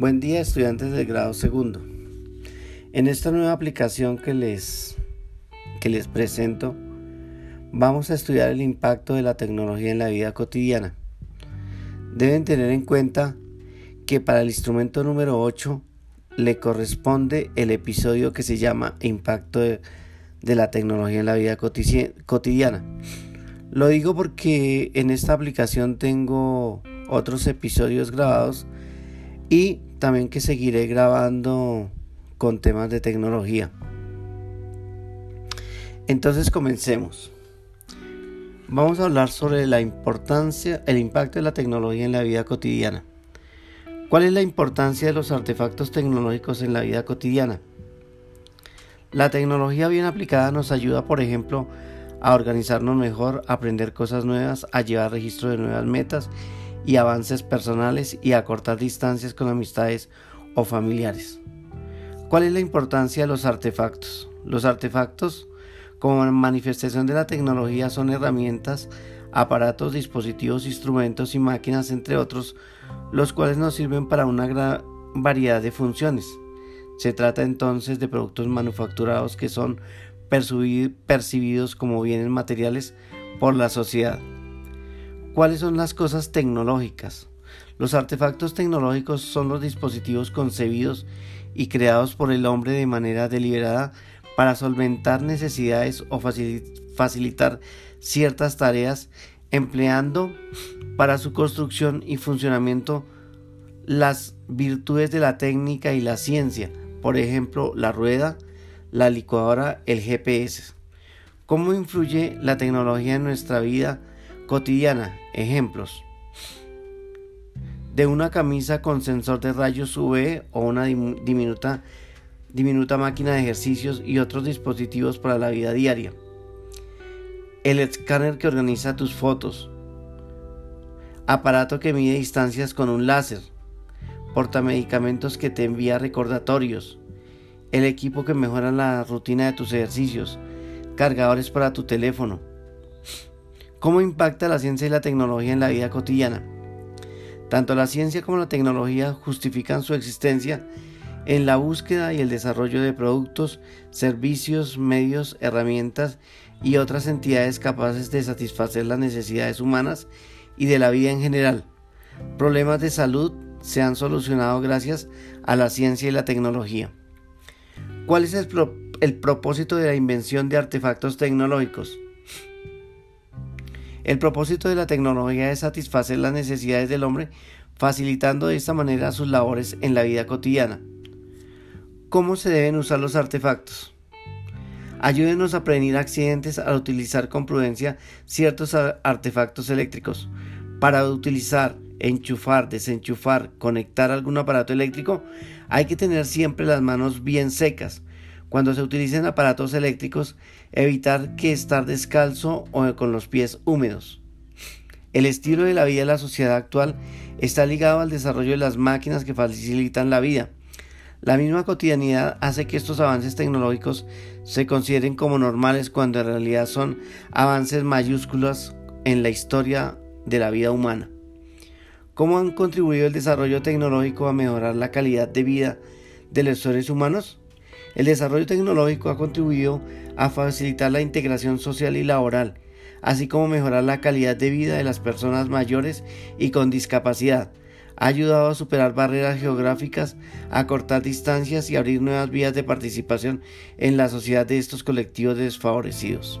Buen día estudiantes del grado segundo. En esta nueva aplicación que les, que les presento, vamos a estudiar el impacto de la tecnología en la vida cotidiana. Deben tener en cuenta que para el instrumento número 8 le corresponde el episodio que se llama Impacto de, de la tecnología en la vida cotidiana. Lo digo porque en esta aplicación tengo otros episodios grabados y también que seguiré grabando con temas de tecnología. Entonces comencemos. Vamos a hablar sobre la importancia, el impacto de la tecnología en la vida cotidiana. ¿Cuál es la importancia de los artefactos tecnológicos en la vida cotidiana? La tecnología bien aplicada nos ayuda, por ejemplo, a organizarnos mejor, a aprender cosas nuevas, a llevar registro de nuevas metas y avances personales y acortar distancias con amistades o familiares. ¿Cuál es la importancia de los artefactos? Los artefactos, como manifestación de la tecnología, son herramientas, aparatos, dispositivos, instrumentos y máquinas, entre otros, los cuales nos sirven para una gran variedad de funciones. Se trata entonces de productos manufacturados que son percibidos como bienes materiales por la sociedad. ¿Cuáles son las cosas tecnológicas? Los artefactos tecnológicos son los dispositivos concebidos y creados por el hombre de manera deliberada para solventar necesidades o facilitar ciertas tareas empleando para su construcción y funcionamiento las virtudes de la técnica y la ciencia, por ejemplo, la rueda, la licuadora, el GPS. ¿Cómo influye la tecnología en nuestra vida cotidiana? Ejemplos. De una camisa con sensor de rayos UV o una diminuta, diminuta máquina de ejercicios y otros dispositivos para la vida diaria. El escáner que organiza tus fotos. Aparato que mide distancias con un láser. Portamedicamentos que te envía recordatorios. El equipo que mejora la rutina de tus ejercicios. Cargadores para tu teléfono ¿Cómo impacta la ciencia y la tecnología en la vida cotidiana? Tanto la ciencia como la tecnología justifican su existencia en la búsqueda y el desarrollo de productos, servicios, medios, herramientas y otras entidades capaces de satisfacer las necesidades humanas y de la vida en general. Problemas de salud se han solucionado gracias a la ciencia y la tecnología. ¿Cuál es el, propósito de la invención de artefactos tecnológicos? El propósito de la tecnología es satisfacer las necesidades del hombre, facilitando de esta manera sus labores en la vida cotidiana. ¿Cómo se deben usar los artefactos? Ayúdenos a prevenir accidentes al utilizar con prudencia ciertos artefactos eléctricos. Para utilizar, enchufar, desenchufar, conectar algún aparato eléctrico, hay que tener siempre las manos bien secas, cuando se utilicen aparatos eléctricos, evitar que estar descalzo o con los pies húmedos. El estilo de la vida de la sociedad actual está ligado al desarrollo de las máquinas que facilitan la vida. La misma cotidianidad hace que estos avances tecnológicos se consideren como normales cuando en realidad son avances mayúsculos en la historia de la vida humana. ¿Cómo han contribuido el desarrollo tecnológico a mejorar la calidad de vida de los seres humanos? El desarrollo tecnológico ha contribuido a facilitar la integración social y laboral, así como mejorar la calidad de vida de las personas mayores y con discapacidad. Ha ayudado a superar barreras geográficas, a cortar distancias y abrir nuevas vías de participación en la sociedad de estos colectivos desfavorecidos.